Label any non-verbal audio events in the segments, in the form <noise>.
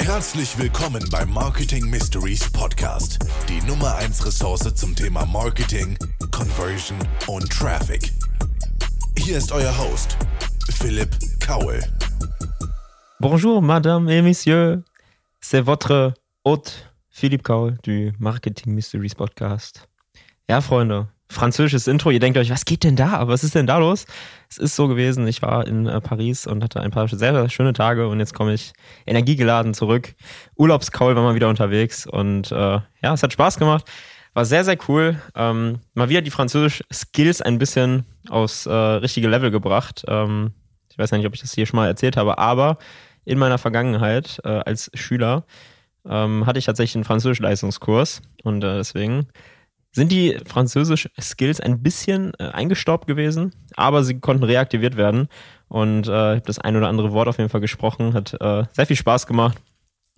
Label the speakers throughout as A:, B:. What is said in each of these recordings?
A: Herzlich willkommen beim Marketing Mysteries Podcast, die Nummer 1 Ressource zum Thema Marketing, Conversion und Traffic. Hier ist euer Host, Philipp Kaul.
B: Bonjour, Madame et Messieurs. C'est votre hôte Philippe Kaul du Marketing Mysteries Podcast. Ja, Freunde, französisches Intro. Ihr denkt euch, was geht denn da? Was ist denn da los? Es ist so gewesen, ich war in äh, Paris und hatte ein paar sehr, sehr schöne Tage und jetzt komme ich energiegeladen zurück. Urlaubskaul war mal wieder unterwegs und äh, ja, es hat Spaß gemacht. War sehr, sehr cool. Ähm, mal wieder die französischen Skills ein bisschen aufs äh, richtige Level gebracht. Ähm, ich weiß ja nicht, ob ich das hier schon mal erzählt habe, aber in meiner Vergangenheit äh, als Schüler ähm, hatte ich tatsächlich einen Französisch-Leistungskurs und äh, deswegen sind die Französisch-Skills ein bisschen äh, eingestaubt gewesen, aber sie konnten reaktiviert werden. Und äh, das ein oder andere Wort auf jeden Fall gesprochen, hat äh, sehr viel Spaß gemacht.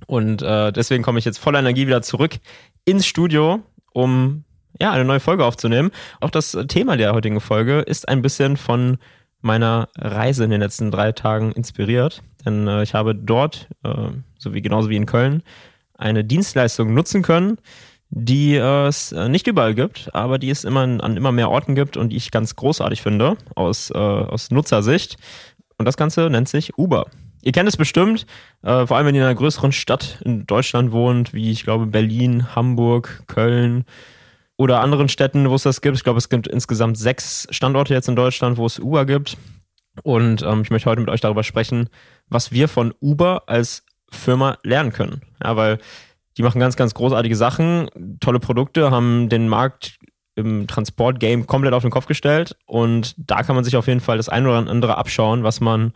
B: Und äh, deswegen komme ich jetzt voller Energie wieder zurück ins Studio, um ja eine neue Folge aufzunehmen. Auch das Thema der heutigen Folge ist ein bisschen von meiner Reise in den letzten drei Tagen inspiriert. Denn äh, ich habe dort, äh, so wie genauso wie in Köln, eine Dienstleistung nutzen können, die äh, es äh, nicht überall gibt, aber die es immer an immer mehr Orten gibt und die ich ganz großartig finde aus, äh, aus Nutzersicht. Und das Ganze nennt sich Uber. Ihr kennt es bestimmt, äh, vor allem wenn ihr in einer größeren Stadt in Deutschland wohnt, wie ich glaube Berlin, Hamburg, Köln oder anderen Städten, wo es das gibt. Ich glaube, es gibt insgesamt sechs Standorte jetzt in Deutschland, wo es Uber gibt. Und ähm, ich möchte heute mit euch darüber sprechen, was wir von Uber als Firma lernen können. Ja, weil die machen ganz, ganz großartige Sachen, tolle Produkte, haben den Markt im Transport-Game komplett auf den Kopf gestellt und da kann man sich auf jeden Fall das eine oder andere abschauen, was man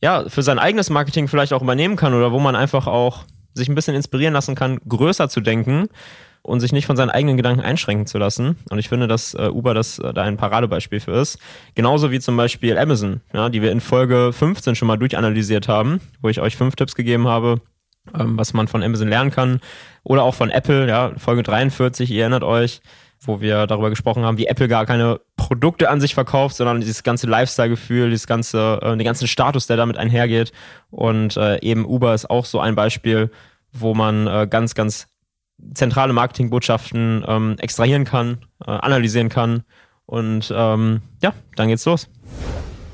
B: ja für sein eigenes Marketing vielleicht auch übernehmen kann oder wo man einfach auch sich ein bisschen inspirieren lassen kann, größer zu denken und sich nicht von seinen eigenen Gedanken einschränken zu lassen. Und ich finde, dass äh, Uber das äh, da ein Paradebeispiel für ist. Genauso wie zum Beispiel Amazon, ja, die wir in Folge 15 schon mal durchanalysiert haben, wo ich euch fünf Tipps gegeben habe, ähm, was man von Amazon lernen kann. Oder auch von Apple, ja, Folge 43, ihr erinnert euch, wo wir darüber gesprochen haben, wie Apple gar keine Produkte an sich verkauft, sondern dieses ganze Lifestyle-Gefühl, dieses ganze, äh, den ganzen Status, der damit einhergeht. Und äh, eben Uber ist auch so ein Beispiel, wo man äh, ganz, ganz zentrale Marketingbotschaften ähm, extrahieren kann, äh, analysieren kann. Und ähm, ja, dann geht's los.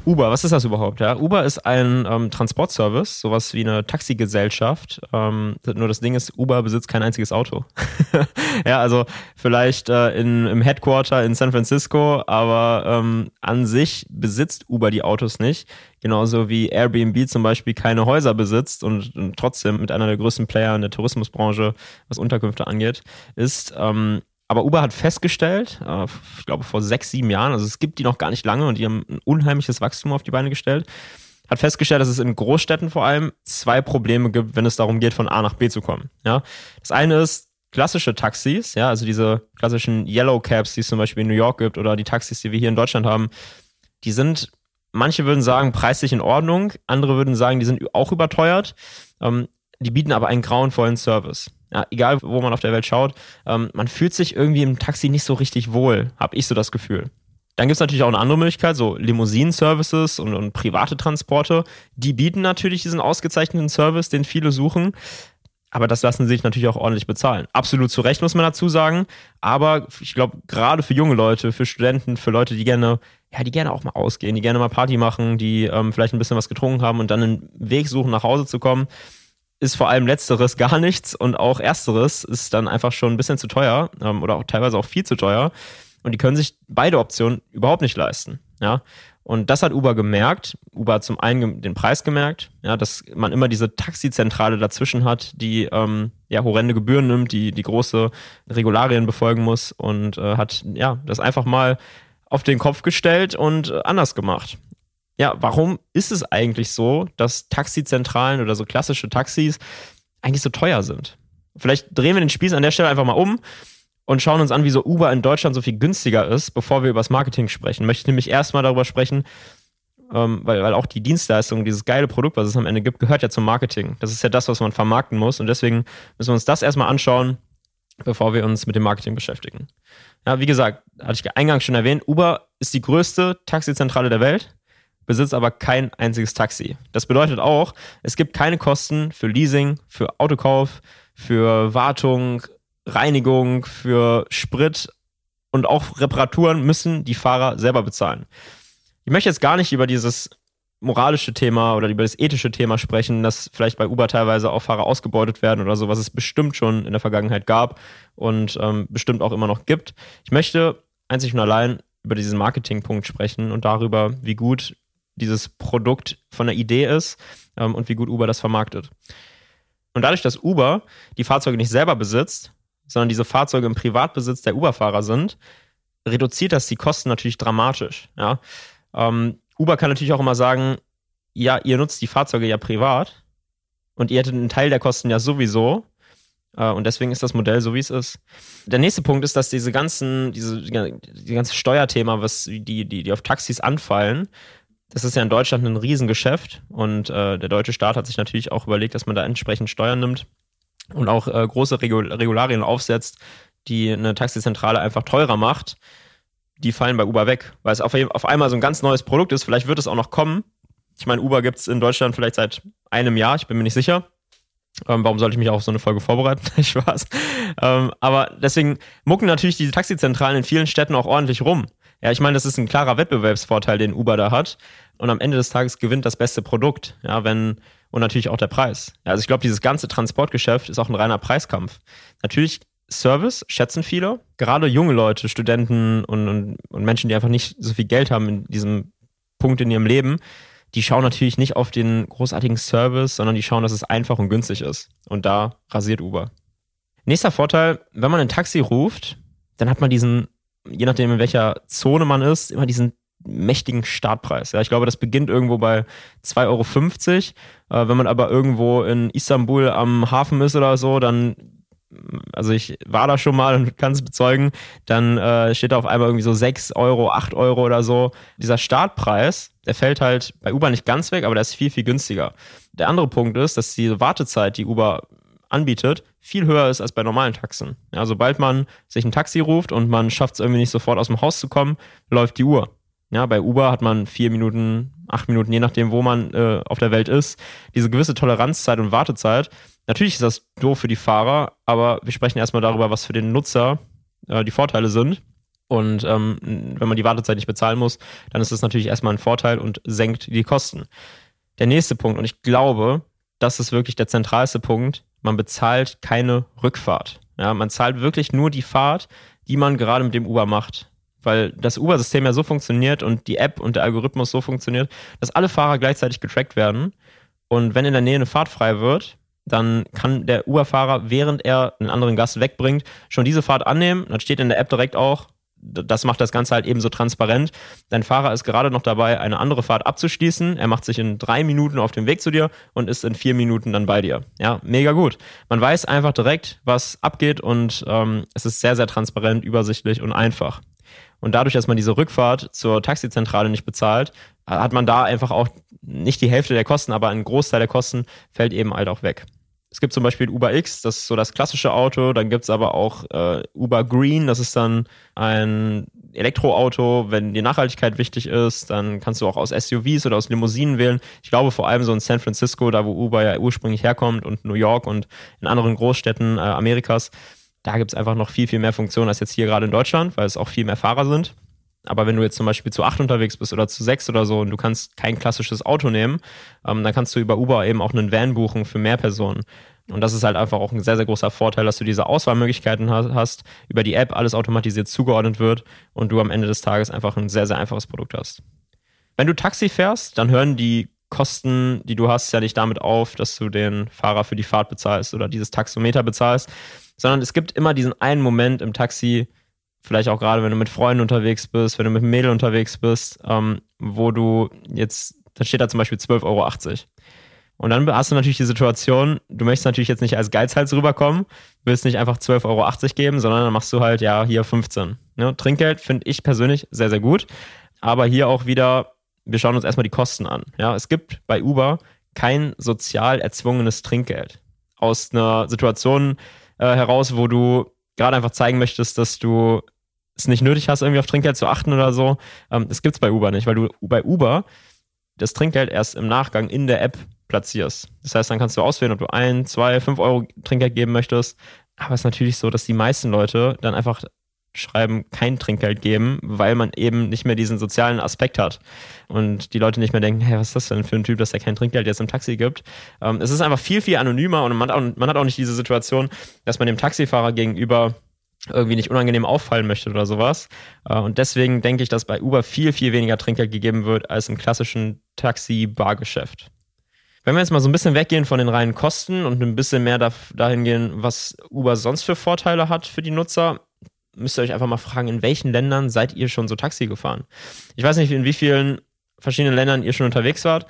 B: Uber, was ist das überhaupt? Ja, Uber ist ein ähm, Transportservice, sowas wie eine Taxigesellschaft. Ähm, nur das Ding ist, Uber besitzt kein einziges Auto. <laughs> ja, also vielleicht äh, in, im Headquarter in San Francisco, aber ähm, an sich besitzt Uber die Autos nicht. Genauso wie Airbnb zum Beispiel keine Häuser besitzt und, und trotzdem mit einer der größten Player in der Tourismusbranche, was Unterkünfte angeht, ist. Ähm, aber Uber hat festgestellt, äh, ich glaube vor sechs, sieben Jahren, also es gibt die noch gar nicht lange und die haben ein unheimliches Wachstum auf die Beine gestellt, hat festgestellt, dass es in Großstädten vor allem zwei Probleme gibt, wenn es darum geht, von A nach B zu kommen. Ja, das eine ist klassische Taxis, ja, also diese klassischen Yellow Cabs, die es zum Beispiel in New York gibt oder die Taxis, die wir hier in Deutschland haben, die sind, manche würden sagen, preislich in Ordnung, andere würden sagen, die sind auch überteuert. Ähm, die bieten aber einen grauenvollen Service ja, egal wo man auf der Welt schaut, ähm, man fühlt sich irgendwie im Taxi nicht so richtig wohl, habe ich so das Gefühl. Dann gibt es natürlich auch eine andere Möglichkeit, so Limousinen-Services und, und private Transporte. Die bieten natürlich diesen ausgezeichneten Service, den viele suchen. Aber das lassen sie sich natürlich auch ordentlich bezahlen. Absolut zu Recht, muss man dazu sagen. Aber ich glaube, gerade für junge Leute, für Studenten, für Leute, die gerne, ja, die gerne auch mal ausgehen, die gerne mal Party machen, die ähm, vielleicht ein bisschen was getrunken haben und dann einen Weg suchen, nach Hause zu kommen, ist vor allem letzteres gar nichts und auch ersteres ist dann einfach schon ein bisschen zu teuer ähm, oder auch teilweise auch viel zu teuer und die können sich beide Optionen überhaupt nicht leisten. Ja, und das hat Uber gemerkt. Uber hat zum einen den Preis gemerkt, ja, dass man immer diese Taxizentrale dazwischen hat, die ähm, ja horrende Gebühren nimmt, die die große Regularien befolgen muss und äh, hat ja das einfach mal auf den Kopf gestellt und äh, anders gemacht ja, warum ist es eigentlich so, dass Taxizentralen oder so klassische Taxis eigentlich so teuer sind? Vielleicht drehen wir den Spieß an der Stelle einfach mal um und schauen uns an, wieso Uber in Deutschland so viel günstiger ist, bevor wir über das Marketing sprechen. Möchte ich nämlich erstmal darüber sprechen, ähm, weil, weil auch die Dienstleistung, dieses geile Produkt, was es am Ende gibt, gehört ja zum Marketing. Das ist ja das, was man vermarkten muss. Und deswegen müssen wir uns das erstmal anschauen, bevor wir uns mit dem Marketing beschäftigen. Ja, wie gesagt, hatte ich eingangs schon erwähnt, Uber ist die größte Taxizentrale der Welt besitzt aber kein einziges Taxi. Das bedeutet auch, es gibt keine Kosten für Leasing, für Autokauf, für Wartung, Reinigung, für Sprit und auch Reparaturen müssen die Fahrer selber bezahlen. Ich möchte jetzt gar nicht über dieses moralische Thema oder über das ethische Thema sprechen, dass vielleicht bei Uber teilweise auch Fahrer ausgebeutet werden oder so, was es bestimmt schon in der Vergangenheit gab und ähm, bestimmt auch immer noch gibt. Ich möchte einzig und allein über diesen Marketingpunkt sprechen und darüber, wie gut dieses Produkt von der Idee ist ähm, und wie gut Uber das vermarktet. Und dadurch, dass Uber die Fahrzeuge nicht selber besitzt, sondern diese Fahrzeuge im Privatbesitz der Uber-Fahrer sind, reduziert das die Kosten natürlich dramatisch. Ja? Ähm, Uber kann natürlich auch immer sagen, ja, ihr nutzt die Fahrzeuge ja privat und ihr hättet einen Teil der Kosten ja sowieso. Äh, und deswegen ist das Modell so, wie es ist. Der nächste Punkt ist, dass diese ganzen, diese, die ganze Steuerthema, was die, die, die auf Taxis anfallen, das ist ja in Deutschland ein Riesengeschäft und äh, der deutsche Staat hat sich natürlich auch überlegt, dass man da entsprechend Steuern nimmt und auch äh, große Regul Regularien aufsetzt, die eine Taxizentrale einfach teurer macht. Die fallen bei Uber weg, weil es auf, auf einmal so ein ganz neues Produkt ist. Vielleicht wird es auch noch kommen. Ich meine, Uber gibt es in Deutschland vielleicht seit einem Jahr, ich bin mir nicht sicher. Ähm, warum sollte ich mich auch auf so eine Folge vorbereiten? <laughs> Spaß. Ähm, aber deswegen mucken natürlich diese Taxizentralen in vielen Städten auch ordentlich rum. Ja, ich meine, das ist ein klarer Wettbewerbsvorteil, den Uber da hat. Und am Ende des Tages gewinnt das beste Produkt. Ja, wenn, und natürlich auch der Preis. Ja, also ich glaube, dieses ganze Transportgeschäft ist auch ein reiner Preiskampf. Natürlich Service schätzen viele, gerade junge Leute, Studenten und, und, und Menschen, die einfach nicht so viel Geld haben in diesem Punkt in ihrem Leben, die schauen natürlich nicht auf den großartigen Service, sondern die schauen, dass es einfach und günstig ist. Und da rasiert Uber. Nächster Vorteil, wenn man ein Taxi ruft, dann hat man diesen je nachdem in welcher Zone man ist, immer diesen mächtigen Startpreis. Ja, ich glaube, das beginnt irgendwo bei 2,50 Euro. Äh, wenn man aber irgendwo in Istanbul am Hafen ist oder so, dann, also ich war da schon mal und kann es bezeugen, dann äh, steht da auf einmal irgendwie so 6 Euro, 8 Euro oder so. Dieser Startpreis, der fällt halt bei Uber nicht ganz weg, aber der ist viel, viel günstiger. Der andere Punkt ist, dass diese Wartezeit, die Uber anbietet, viel höher ist als bei normalen Taxen. Ja, sobald man sich ein Taxi ruft und man schafft es irgendwie nicht sofort aus dem Haus zu kommen, läuft die Uhr. Ja, bei Uber hat man vier Minuten, acht Minuten, je nachdem, wo man äh, auf der Welt ist, diese gewisse Toleranzzeit und Wartezeit. Natürlich ist das doof für die Fahrer, aber wir sprechen erstmal darüber, was für den Nutzer äh, die Vorteile sind. Und ähm, wenn man die Wartezeit nicht bezahlen muss, dann ist das natürlich erstmal ein Vorteil und senkt die Kosten. Der nächste Punkt, und ich glaube, das ist wirklich der zentralste Punkt, man bezahlt keine Rückfahrt. Ja, man zahlt wirklich nur die Fahrt, die man gerade mit dem Uber macht. Weil das Uber-System ja so funktioniert und die App und der Algorithmus so funktioniert, dass alle Fahrer gleichzeitig getrackt werden. Und wenn in der Nähe eine Fahrt frei wird, dann kann der Uber-Fahrer, während er einen anderen Gast wegbringt, schon diese Fahrt annehmen. Dann steht in der App direkt auch, das macht das Ganze halt eben so transparent. Dein Fahrer ist gerade noch dabei, eine andere Fahrt abzuschließen. Er macht sich in drei Minuten auf den Weg zu dir und ist in vier Minuten dann bei dir. Ja, mega gut. Man weiß einfach direkt, was abgeht und ähm, es ist sehr, sehr transparent, übersichtlich und einfach. Und dadurch, dass man diese Rückfahrt zur Taxizentrale nicht bezahlt, hat man da einfach auch nicht die Hälfte der Kosten, aber ein Großteil der Kosten fällt eben halt auch weg. Es gibt zum Beispiel Uber X, das ist so das klassische Auto. Dann gibt es aber auch äh, Uber Green, das ist dann ein Elektroauto. Wenn die Nachhaltigkeit wichtig ist, dann kannst du auch aus SUVs oder aus Limousinen wählen. Ich glaube vor allem so in San Francisco, da wo Uber ja ursprünglich herkommt und New York und in anderen Großstädten äh, Amerikas, da gibt es einfach noch viel, viel mehr Funktionen als jetzt hier gerade in Deutschland, weil es auch viel mehr Fahrer sind. Aber wenn du jetzt zum Beispiel zu acht unterwegs bist oder zu sechs oder so und du kannst kein klassisches Auto nehmen, ähm, dann kannst du über Uber eben auch einen Van buchen für mehr Personen. Und das ist halt einfach auch ein sehr, sehr großer Vorteil, dass du diese Auswahlmöglichkeiten hast, über die App alles automatisiert zugeordnet wird und du am Ende des Tages einfach ein sehr, sehr einfaches Produkt hast. Wenn du Taxi fährst, dann hören die Kosten, die du hast, ja nicht damit auf, dass du den Fahrer für die Fahrt bezahlst oder dieses Taxometer bezahlst, sondern es gibt immer diesen einen Moment im Taxi, vielleicht auch gerade, wenn du mit Freunden unterwegs bist, wenn du mit einem Mädel unterwegs bist, ähm, wo du jetzt, da steht da zum Beispiel 12,80 Euro. Und dann hast du natürlich die Situation, du möchtest natürlich jetzt nicht als Geizhals rüberkommen, willst nicht einfach 12,80 Euro geben, sondern dann machst du halt, ja, hier 15. Ne? Trinkgeld finde ich persönlich sehr, sehr gut. Aber hier auch wieder, wir schauen uns erstmal die Kosten an. Ja, es gibt bei Uber kein sozial erzwungenes Trinkgeld. Aus einer Situation äh, heraus, wo du gerade einfach zeigen möchtest, dass du es nicht nötig hast, irgendwie auf Trinkgeld zu achten oder so. Ähm, das gibt's bei Uber nicht, weil du bei Uber das Trinkgeld erst im Nachgang in der App platzierst. Das heißt, dann kannst du auswählen, ob du ein, zwei, fünf Euro Trinkgeld geben möchtest. Aber es ist natürlich so, dass die meisten Leute dann einfach schreiben, kein Trinkgeld geben, weil man eben nicht mehr diesen sozialen Aspekt hat. Und die Leute nicht mehr denken, hey, was ist das denn für ein Typ, dass er kein Trinkgeld jetzt im Taxi gibt? Ähm, es ist einfach viel, viel anonymer und man hat, auch, man hat auch nicht diese Situation, dass man dem Taxifahrer gegenüber irgendwie nicht unangenehm auffallen möchte oder sowas. Äh, und deswegen denke ich, dass bei Uber viel, viel weniger Trinkgeld gegeben wird als im klassischen Taxi-Bargeschäft. Wenn wir jetzt mal so ein bisschen weggehen von den reinen Kosten und ein bisschen mehr dahin gehen, was Uber sonst für Vorteile hat für die Nutzer, müsst ihr euch einfach mal fragen, in welchen Ländern seid ihr schon so Taxi gefahren? Ich weiß nicht, in wie vielen verschiedenen Ländern ihr schon unterwegs wart,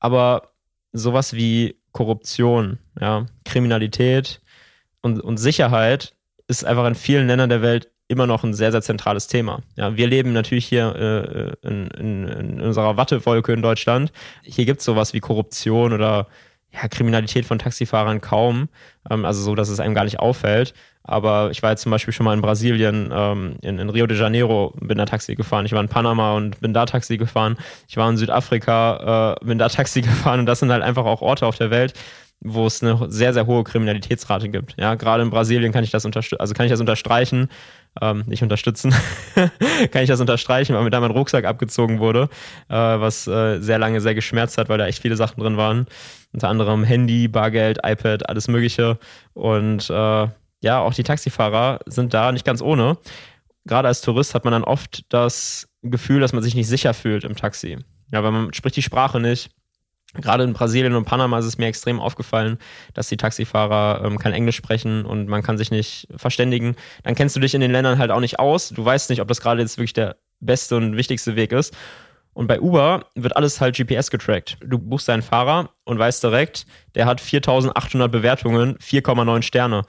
B: aber sowas wie Korruption, ja, Kriminalität und, und Sicherheit ist einfach in vielen Ländern der Welt immer noch ein sehr, sehr zentrales Thema. Ja, wir leben natürlich hier äh, in, in, in, unserer Wattewolke in Deutschland. Hier gibt es sowas wie Korruption oder ja, Kriminalität von Taxifahrern kaum. Ähm, also so, dass es einem gar nicht auffällt. Aber ich war jetzt zum Beispiel schon mal in Brasilien, ähm, in, in, Rio de Janeiro, bin da Taxi gefahren. Ich war in Panama und bin da Taxi gefahren. Ich war in Südafrika, äh, bin da Taxi <laughs> gefahren. Und das sind halt einfach auch Orte auf der Welt, wo es eine sehr, sehr hohe Kriminalitätsrate gibt. Ja, gerade in Brasilien kann ich das unterstützen, also kann ich das unterstreichen, ähm, nicht unterstützen, <laughs> kann ich das unterstreichen, weil mir da mein Rucksack abgezogen wurde, äh, was äh, sehr lange sehr geschmerzt hat, weil da echt viele Sachen drin waren. Unter anderem Handy, Bargeld, iPad, alles Mögliche. Und äh, ja, auch die Taxifahrer sind da nicht ganz ohne. Gerade als Tourist hat man dann oft das Gefühl, dass man sich nicht sicher fühlt im Taxi. Ja, weil man spricht die Sprache nicht Gerade in Brasilien und Panama ist es mir extrem aufgefallen, dass die Taxifahrer ähm, kein Englisch sprechen und man kann sich nicht verständigen. Dann kennst du dich in den Ländern halt auch nicht aus. Du weißt nicht, ob das gerade jetzt wirklich der beste und wichtigste Weg ist. Und bei Uber wird alles halt GPS getrackt. Du buchst deinen Fahrer und weißt direkt, der hat 4800 Bewertungen, 4,9 Sterne.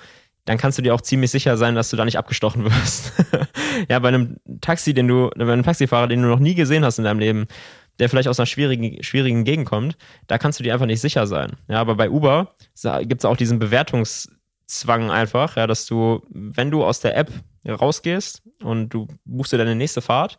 B: Dann kannst du dir auch ziemlich sicher sein, dass du da nicht abgestochen wirst. <laughs> ja, bei einem Taxi, den du, bei einem Taxifahrer, den du noch nie gesehen hast in deinem Leben, der vielleicht aus einer schwierigen, schwierigen Gegend kommt, da kannst du dir einfach nicht sicher sein. Ja, aber bei Uber gibt es auch diesen Bewertungszwang einfach, ja, dass du, wenn du aus der App rausgehst und du buchst dir deine nächste Fahrt,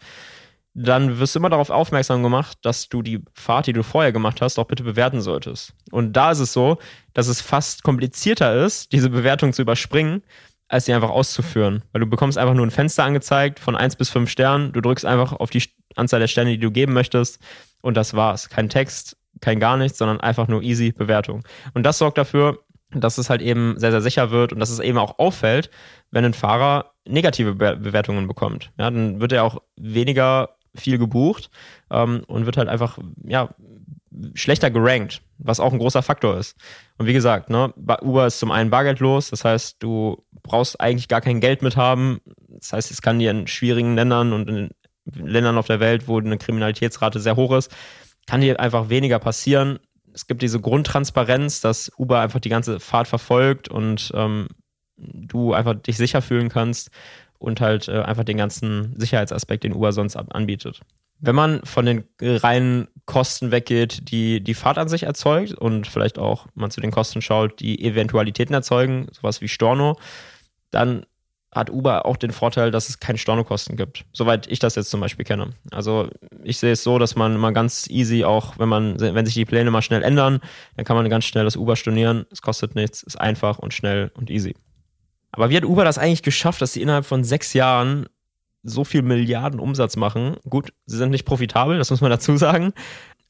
B: dann wirst du immer darauf aufmerksam gemacht, dass du die Fahrt, die du vorher gemacht hast, auch bitte bewerten solltest. Und da ist es so, dass es fast komplizierter ist, diese Bewertung zu überspringen, als sie einfach auszuführen. Weil du bekommst einfach nur ein Fenster angezeigt von 1 bis 5 Sternen, du drückst einfach auf die Anzahl der Sterne, die du geben möchtest und das war's. Kein Text, kein gar nichts, sondern einfach nur easy Bewertung. Und das sorgt dafür, dass es halt eben sehr, sehr sicher wird und dass es eben auch auffällt, wenn ein Fahrer negative Be Bewertungen bekommt. Ja, dann wird er auch weniger viel gebucht ähm, und wird halt einfach, ja, schlechter gerankt, was auch ein großer Faktor ist. Und wie gesagt, ne, Uber ist zum einen bargeldlos, das heißt, du brauchst eigentlich gar kein Geld mit haben. Das heißt, es kann dir in schwierigen Ländern und in Ländern auf der Welt, wo eine Kriminalitätsrate sehr hoch ist, kann dir einfach weniger passieren. Es gibt diese Grundtransparenz, dass Uber einfach die ganze Fahrt verfolgt und ähm, du einfach dich sicher fühlen kannst und halt äh, einfach den ganzen Sicherheitsaspekt, den Uber sonst anbietet. Wenn man von den reinen Kosten weggeht, die die Fahrt an sich erzeugt und vielleicht auch man zu den Kosten schaut, die Eventualitäten erzeugen, sowas wie Storno, dann hat Uber auch den Vorteil, dass es keine Stornokosten gibt. Soweit ich das jetzt zum Beispiel kenne. Also ich sehe es so, dass man immer ganz easy auch, wenn man, wenn sich die Pläne mal schnell ändern, dann kann man ganz schnell das Uber stornieren. Es kostet nichts, ist einfach und schnell und easy. Aber wie hat Uber das eigentlich geschafft, dass sie innerhalb von sechs Jahren so viel Milliarden Umsatz machen? Gut, sie sind nicht profitabel, das muss man dazu sagen.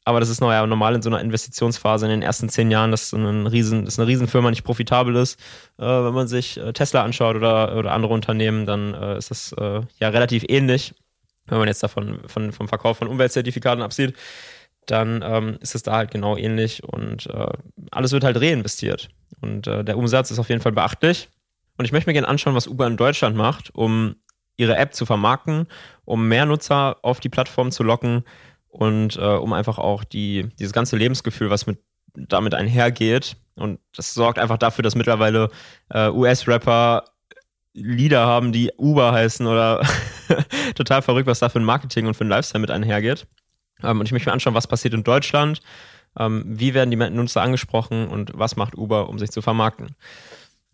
B: Aber das ist ja normal in so einer Investitionsphase in den ersten zehn Jahren, dass, ein Riesen, dass eine Riesenfirma nicht profitabel ist. Äh, wenn man sich äh, Tesla anschaut oder, oder andere Unternehmen, dann äh, ist das äh, ja relativ ähnlich. Wenn man jetzt davon von, vom Verkauf von Umweltzertifikaten absieht, dann ähm, ist es da halt genau ähnlich und äh, alles wird halt reinvestiert. Und äh, der Umsatz ist auf jeden Fall beachtlich. Und ich möchte mir gerne anschauen, was Uber in Deutschland macht, um ihre App zu vermarkten, um mehr Nutzer auf die Plattform zu locken und äh, um einfach auch die, dieses ganze Lebensgefühl, was mit damit einhergeht. Und das sorgt einfach dafür, dass mittlerweile äh, US-Rapper Lieder haben, die Uber heißen oder <laughs> total verrückt, was da für ein Marketing und für ein Lifestyle mit einhergeht. Ähm, und ich möchte mir anschauen, was passiert in Deutschland, ähm, wie werden die Nutzer angesprochen und was macht Uber, um sich zu vermarkten.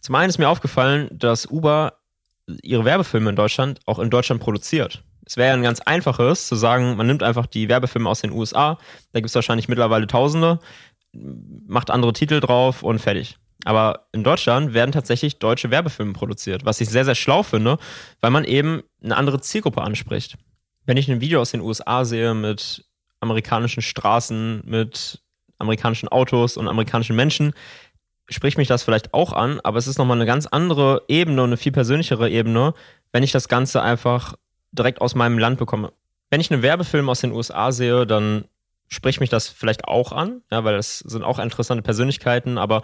B: Zum einen ist mir aufgefallen, dass Uber ihre Werbefilme in Deutschland auch in Deutschland produziert Es wäre ja ein ganz einfaches zu sagen, man nimmt einfach die Werbefilme aus den USA, da gibt es wahrscheinlich mittlerweile Tausende, macht andere Titel drauf und fertig. Aber in Deutschland werden tatsächlich deutsche Werbefilme produziert, was ich sehr, sehr schlau finde, weil man eben eine andere Zielgruppe anspricht. Wenn ich ein Video aus den USA sehe mit amerikanischen Straßen, mit amerikanischen Autos und amerikanischen Menschen, spricht mich das vielleicht auch an, aber es ist nochmal eine ganz andere Ebene eine viel persönlichere Ebene, wenn ich das Ganze einfach direkt aus meinem Land bekomme. Wenn ich einen Werbefilm aus den USA sehe, dann spricht mich das vielleicht auch an, ja, weil das sind auch interessante Persönlichkeiten, aber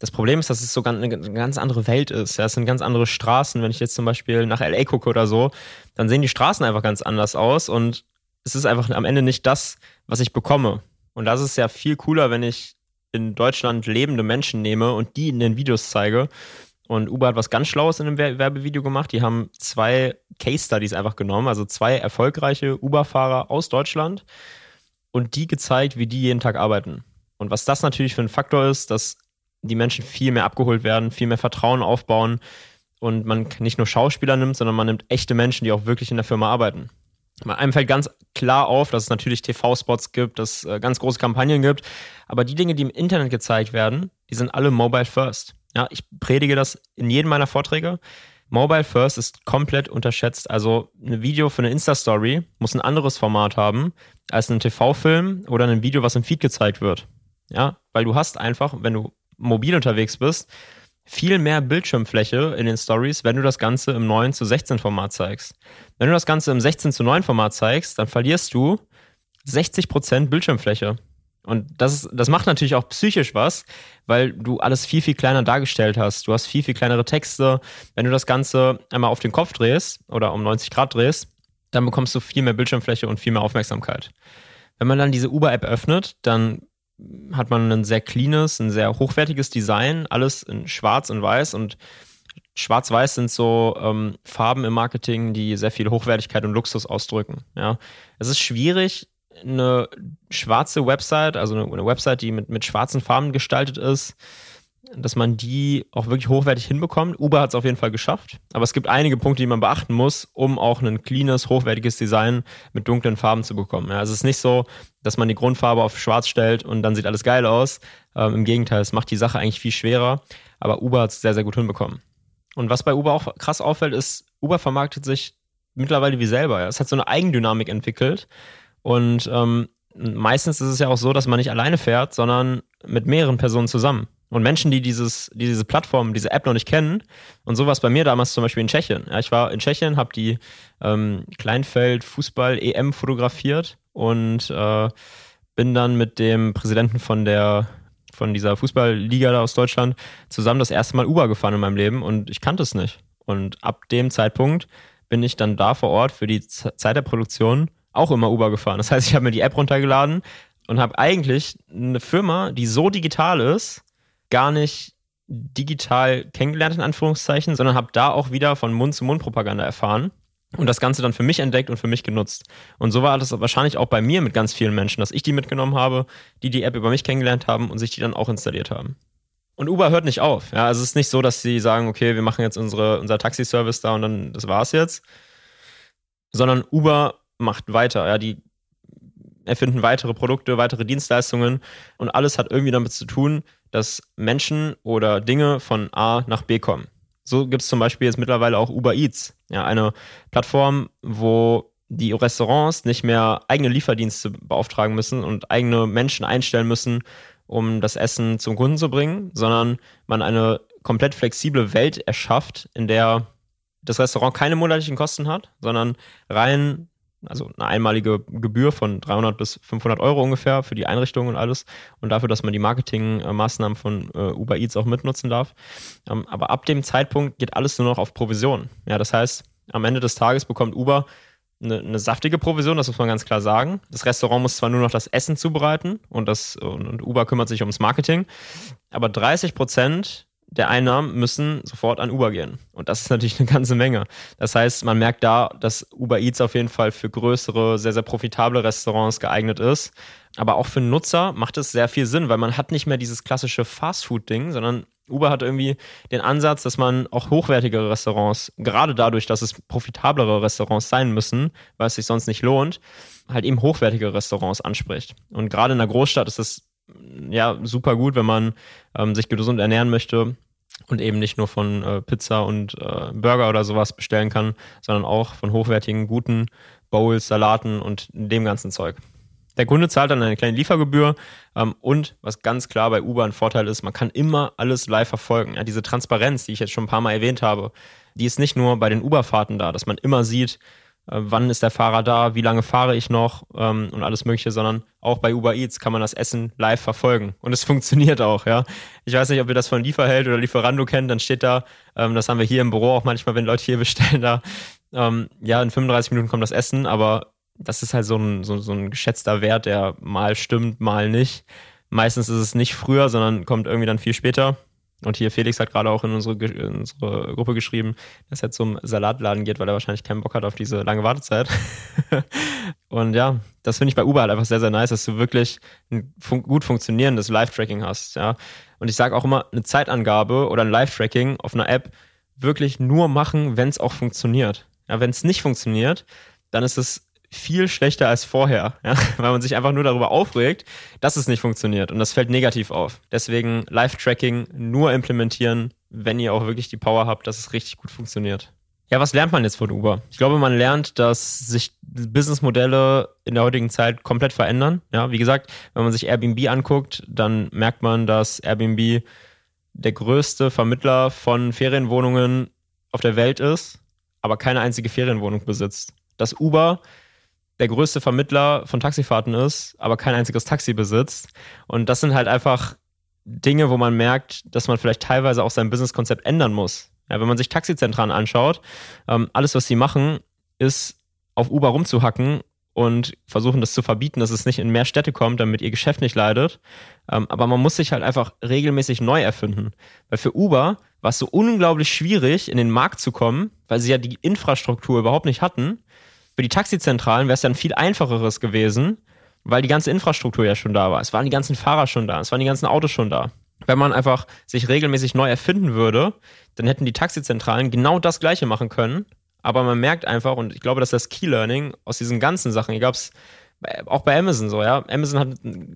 B: das Problem ist, dass es so eine ganz andere Welt ist. Ja, es sind ganz andere Straßen. Wenn ich jetzt zum Beispiel nach LA gucke oder so, dann sehen die Straßen einfach ganz anders aus und es ist einfach am Ende nicht das, was ich bekomme. Und das ist ja viel cooler, wenn ich in Deutschland lebende Menschen nehme und die in den Videos zeige. Und Uber hat was ganz Schlaues in einem Werbevideo gemacht. Die haben zwei Case Studies einfach genommen, also zwei erfolgreiche Uber-Fahrer aus Deutschland und die gezeigt, wie die jeden Tag arbeiten. Und was das natürlich für ein Faktor ist, dass die Menschen viel mehr abgeholt werden, viel mehr Vertrauen aufbauen und man nicht nur Schauspieler nimmt, sondern man nimmt echte Menschen, die auch wirklich in der Firma arbeiten. Einem fällt ganz klar auf, dass es natürlich TV-Spots gibt, dass es äh, ganz große Kampagnen gibt, aber die Dinge, die im Internet gezeigt werden, die sind alle mobile first. Ja, ich predige das in jedem meiner Vorträge. Mobile First ist komplett unterschätzt. Also ein Video für eine Insta-Story muss ein anderes Format haben als ein TV-Film oder ein Video, was im Feed gezeigt wird. Ja, weil du hast einfach, wenn du mobil unterwegs bist, viel mehr Bildschirmfläche in den Stories, wenn du das Ganze im 9 zu 16 Format zeigst. Wenn du das Ganze im 16 zu 9 Format zeigst, dann verlierst du 60% Bildschirmfläche. Und das, das macht natürlich auch psychisch was, weil du alles viel, viel kleiner dargestellt hast. Du hast viel, viel kleinere Texte. Wenn du das Ganze einmal auf den Kopf drehst oder um 90 Grad drehst, dann bekommst du viel mehr Bildschirmfläche und viel mehr Aufmerksamkeit. Wenn man dann diese Uber-App öffnet, dann hat man ein sehr cleanes, ein sehr hochwertiges Design, alles in schwarz und weiß und Schwarz-Weiß sind so ähm, Farben im Marketing, die sehr viel Hochwertigkeit und Luxus ausdrücken. Ja, es ist schwierig, eine schwarze Website, also eine, eine Website, die mit, mit schwarzen Farben gestaltet ist, dass man die auch wirklich hochwertig hinbekommt. Uber hat es auf jeden Fall geschafft, aber es gibt einige Punkte, die man beachten muss, um auch ein cleanes, hochwertiges Design mit dunklen Farben zu bekommen. Ja, also es ist nicht so, dass man die Grundfarbe auf schwarz stellt und dann sieht alles geil aus. Ähm, Im Gegenteil, es macht die Sache eigentlich viel schwerer, aber Uber hat es sehr, sehr gut hinbekommen. Und was bei Uber auch krass auffällt, ist, Uber vermarktet sich mittlerweile wie selber. Ja. Es hat so eine Eigendynamik entwickelt und ähm, meistens ist es ja auch so, dass man nicht alleine fährt, sondern mit mehreren Personen zusammen. Und Menschen, die dieses, die diese Plattform, diese App noch nicht kennen, und sowas bei mir damals zum Beispiel in Tschechien. Ja, ich war in Tschechien, habe die ähm, Kleinfeld Fußball EM fotografiert und äh, bin dann mit dem Präsidenten von der von dieser Fußballliga da aus Deutschland zusammen das erste Mal Uber gefahren in meinem Leben und ich kannte es nicht. Und ab dem Zeitpunkt bin ich dann da vor Ort für die Zeit der Produktion auch immer Uber gefahren. Das heißt, ich habe mir die App runtergeladen und habe eigentlich eine Firma, die so digital ist, gar nicht digital kennengelernt, in Anführungszeichen, sondern habe da auch wieder von Mund-zu-Mund-Propaganda erfahren und das Ganze dann für mich entdeckt und für mich genutzt. Und so war das wahrscheinlich auch bei mir mit ganz vielen Menschen, dass ich die mitgenommen habe, die die App über mich kennengelernt haben und sich die dann auch installiert haben. Und Uber hört nicht auf. Ja, also es ist nicht so, dass sie sagen, okay, wir machen jetzt unsere, unser Taxiservice da und dann das war's jetzt, sondern Uber macht weiter. Ja, die erfinden weitere Produkte, weitere Dienstleistungen und alles hat irgendwie damit zu tun, dass Menschen oder Dinge von A nach B kommen. So gibt es zum Beispiel jetzt mittlerweile auch Uber Eats, ja, eine Plattform, wo die Restaurants nicht mehr eigene Lieferdienste beauftragen müssen und eigene Menschen einstellen müssen, um das Essen zum Kunden zu bringen, sondern man eine komplett flexible Welt erschafft, in der das Restaurant keine monatlichen Kosten hat, sondern rein also eine einmalige Gebühr von 300 bis 500 Euro ungefähr für die Einrichtung und alles und dafür, dass man die Marketingmaßnahmen von äh, Uber Eats auch mitnutzen darf. Ähm, aber ab dem Zeitpunkt geht alles nur noch auf Provision. Ja, das heißt, am Ende des Tages bekommt Uber eine, eine, saftige Provision, das muss man ganz klar sagen. Das Restaurant muss zwar nur noch das Essen zubereiten und, das, und, und Uber kümmert sich ums Marketing, aber 30 Prozent der Einnahmen müssen sofort an Uber gehen. Und das ist natürlich eine ganze Menge. Das heißt, man merkt da, dass Uber Eats auf jeden Fall für größere, sehr, sehr profitable Restaurants geeignet ist. Aber auch für Nutzer macht es sehr viel Sinn, weil man hat nicht mehr dieses klassische Fastfood-Ding, sondern Uber hat irgendwie den Ansatz, dass man auch hochwertigere Restaurants, gerade dadurch, dass es profitablere Restaurants sein müssen, weil es sich sonst nicht lohnt, halt eben hochwertige Restaurants anspricht. Und gerade in der Großstadt ist es ja super gut, wenn man ähm, sich gesund ernähren möchte und eben nicht nur von äh, Pizza und äh, Burger oder sowas bestellen kann, sondern auch von hochwertigen, guten Bowls, Salaten und dem ganzen Zeug. Der Kunde zahlt dann eine kleine Liefergebühr ähm, und was ganz klar bei Uber ein Vorteil ist, man kann immer alles live verfolgen. Ja, diese Transparenz, die ich jetzt schon ein paar Mal erwähnt habe, die ist nicht nur bei den Uber-Fahrten da, dass man immer sieht, wann ist der Fahrer da, wie lange fahre ich noch ähm, und alles Mögliche, sondern auch bei Uber Eats kann man das Essen live verfolgen. Und es <laughs> funktioniert auch, ja. Ich weiß nicht, ob ihr das von Lieferheld oder Lieferando kennt, dann steht da, ähm, das haben wir hier im Büro auch manchmal, wenn Leute hier <laughs> bestellen, da, ähm, ja, in 35 Minuten kommt das Essen, aber das ist halt so ein, so, so ein geschätzter Wert, der mal stimmt, mal nicht. Meistens ist es nicht früher, sondern kommt irgendwie dann viel später. Und hier Felix hat gerade auch in unsere, in unsere Gut geschrieben, dass er zum Salatladen geht, weil er wahrscheinlich keinen Bock hat auf diese lange Wartezeit. <laughs> und ja, das finde ich bei Uber halt einfach sehr, sehr nice, dass du wirklich ein fun gut funktionierendes Live-Tracking hast. Ja. Und ich sage auch immer, eine Zeitangabe oder ein Live-Tracking auf einer App wirklich nur machen, wenn es auch funktioniert. Ja, wenn es nicht funktioniert, dann ist es viel schlechter als vorher, ja? <laughs> weil man sich einfach nur darüber aufregt, dass es nicht funktioniert und das fällt negativ auf. Deswegen Live-Tracking nur implementieren, wenn ihr auch wirklich die Power habt, dass es richtig gut funktioniert. Ja, was lernt man jetzt von Uber? Ich glaube, man lernt, dass sich Businessmodelle in der heutigen Zeit komplett verändern. Ja, wie gesagt, wenn man sich Airbnb anguckt, dann merkt man, dass Airbnb der größte Vermittler von Ferienwohnungen auf der Welt ist, aber keine einzige Ferienwohnung besitzt. Dass Uber der größte Vermittler von Taxifahrten ist, aber kein einziges Taxi besitzt. Und das sind halt einfach Dinge, wo man merkt, dass man vielleicht teilweise auch sein Businesskonzept ändern muss. Ja, wenn man sich Taxizentralen anschaut, ähm, alles, was sie machen, ist auf Uber rumzuhacken und versuchen, das zu verbieten, dass es nicht in mehr Städte kommt, damit ihr Geschäft nicht leidet. Ähm, aber man muss sich halt einfach regelmäßig neu erfinden. Weil für Uber war es so unglaublich schwierig, in den Markt zu kommen, weil sie ja die Infrastruktur überhaupt nicht hatten für die Taxizentralen wäre es dann viel einfacheres gewesen, weil die ganze Infrastruktur ja schon da war. Es waren die ganzen Fahrer schon da, es waren die ganzen Autos schon da. Wenn man einfach sich regelmäßig neu erfinden würde, dann hätten die Taxizentralen genau das Gleiche machen können. Aber man merkt einfach, und ich glaube, dass das Key Learning aus diesen ganzen Sachen, hier gab es auch bei Amazon so, ja. Amazon hat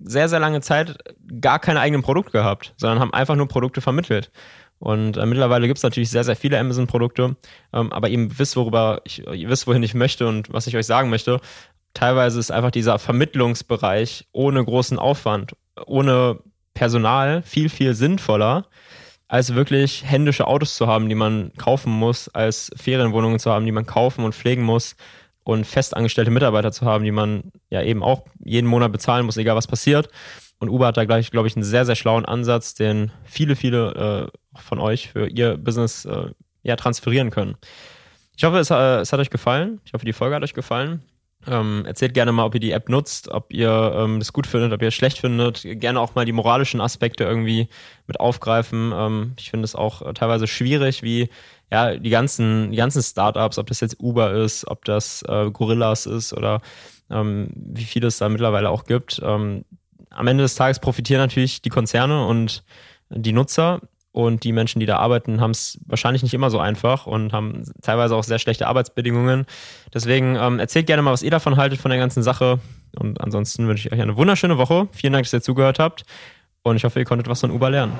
B: sehr, sehr lange Zeit gar keine eigenen Produkte gehabt, sondern haben einfach nur Produkte vermittelt. Und äh, mittlerweile gibt es natürlich sehr, sehr viele Amazon-Produkte, ähm, aber ihr wisst, worüber ich, ihr wisst, wohin ich möchte und was ich euch sagen möchte. Teilweise ist einfach dieser Vermittlungsbereich ohne großen Aufwand, ohne Personal viel, viel sinnvoller, als wirklich händische Autos zu haben, die man kaufen muss, als Ferienwohnungen zu haben, die man kaufen und pflegen muss und festangestellte Mitarbeiter zu haben, die man ja eben auch jeden Monat bezahlen muss, egal was passiert. Und Uber hat da gleich, glaube ich, einen sehr, sehr schlauen Ansatz, den viele, viele äh, von euch für ihr Business äh, ja, transferieren können. Ich hoffe, es, äh, es, hat euch gefallen. Ich hoffe, die Folge hat euch gefallen. Ähm, erzählt gerne mal, ob ihr die App nutzt, ob ihr ähm, das gut findet, ob ihr es schlecht findet. Gerne auch mal die moralischen Aspekte irgendwie mit aufgreifen. Ähm, ich finde es auch äh, teilweise schwierig, wie ja die ganzen, die ganzen Startups, ob das jetzt Uber ist, ob das äh, Gorillas ist oder ähm, wie viel es da mittlerweile auch gibt. Ähm, am Ende des Tages profitieren natürlich die Konzerne und die Nutzer. Und die Menschen, die da arbeiten, haben es wahrscheinlich nicht immer so einfach und haben teilweise auch sehr schlechte Arbeitsbedingungen. Deswegen ähm, erzählt gerne mal, was ihr davon haltet, von der ganzen Sache. Und ansonsten wünsche ich euch eine wunderschöne Woche. Vielen Dank, dass ihr zugehört habt. Und ich hoffe, ihr konntet was von Uber lernen.